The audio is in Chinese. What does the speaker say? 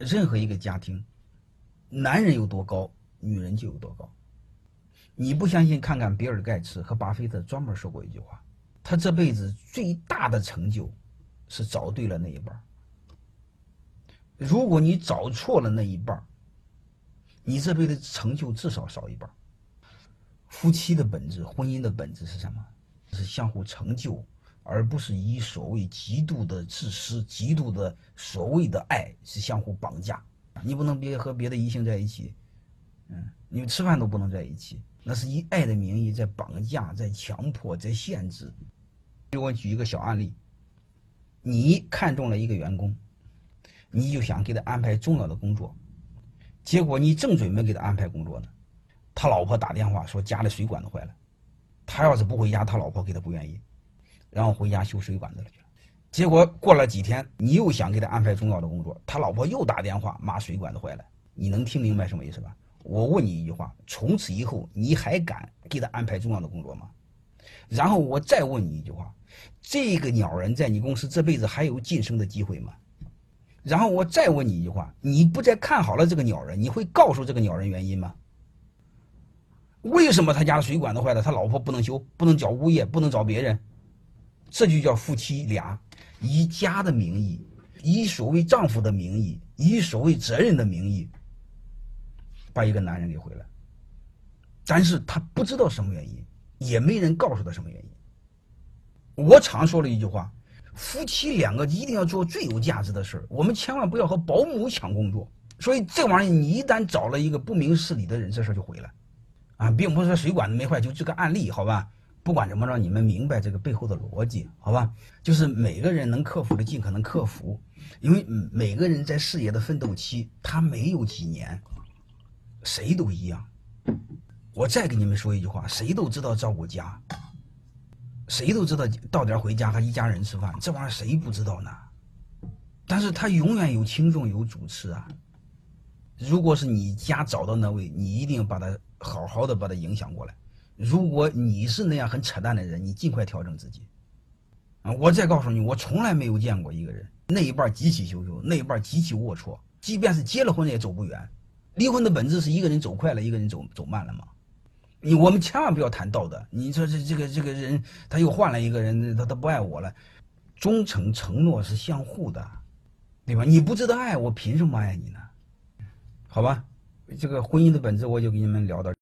任何一个家庭，男人有多高，女人就有多高。你不相信？看看比尔盖茨和巴菲特专门说过一句话：他这辈子最大的成就是找对了那一半。如果你找错了那一半，你这辈子成就至少少一半。夫妻的本质，婚姻的本质是什么？是相互成就。而不是以所谓极度的自私、极度的所谓的爱是相互绑架。你不能别和别的异性在一起，嗯，你们吃饭都不能在一起，那是以爱的名义在绑架、在强迫、在限制。给我举一个小案例：你看中了一个员工，你就想给他安排重要的工作，结果你正准备给他安排工作呢，他老婆打电话说家里水管子坏了，他要是不回家，他老婆给他不愿意。然后回家修水管子了去了，结果过了几天，你又想给他安排重要的工作，他老婆又打电话骂水管子坏了。你能听明白什么意思吧？我问你一句话：从此以后你还敢给他安排重要的工作吗？然后我再问你一句话：这个鸟人在你公司这辈子还有晋升的机会吗？然后我再问你一句话：你不再看好了这个鸟人，你会告诉这个鸟人原因吗？为什么他家的水管子坏了，他老婆不能修，不能找物业，不能找别人？这就叫夫妻俩以家的名义，以所谓丈夫的名义，以所谓责任的名义，把一个男人给毁了。但是他不知道什么原因，也没人告诉他什么原因。我常说了一句话：夫妻两个一定要做最有价值的事儿，我们千万不要和保姆抢工作。所以这玩意儿，你一旦找了一个不明事理的人，这事儿就毁了。啊，并不是说水管子没坏，就这个案例，好吧？不管怎么着，你们明白这个背后的逻辑，好吧？就是每个人能克服的尽可能克服，因为每个人在事业的奋斗期，他没有几年，谁都一样。我再给你们说一句话：谁都知道照顾家，谁都知道到点回家和一家人吃饭，这玩意儿谁不知道呢？但是他永远有轻重有主次啊。如果是你家找到那位，你一定把他好好的把他影响过来。如果你是那样很扯淡的人，你尽快调整自己。啊，我再告诉你，我从来没有见过一个人那一半极其优秀，那一半极其龌龊。即便是结了婚也走不远。离婚的本质是一个人走快了，一个人走走慢了嘛。你我们千万不要谈道德。你说这这个这个人他又换了一个人，他他不爱我了。忠诚承诺是相互的，对吧？你不值得爱我，凭什么爱你呢？好吧，这个婚姻的本质我就给你们聊到。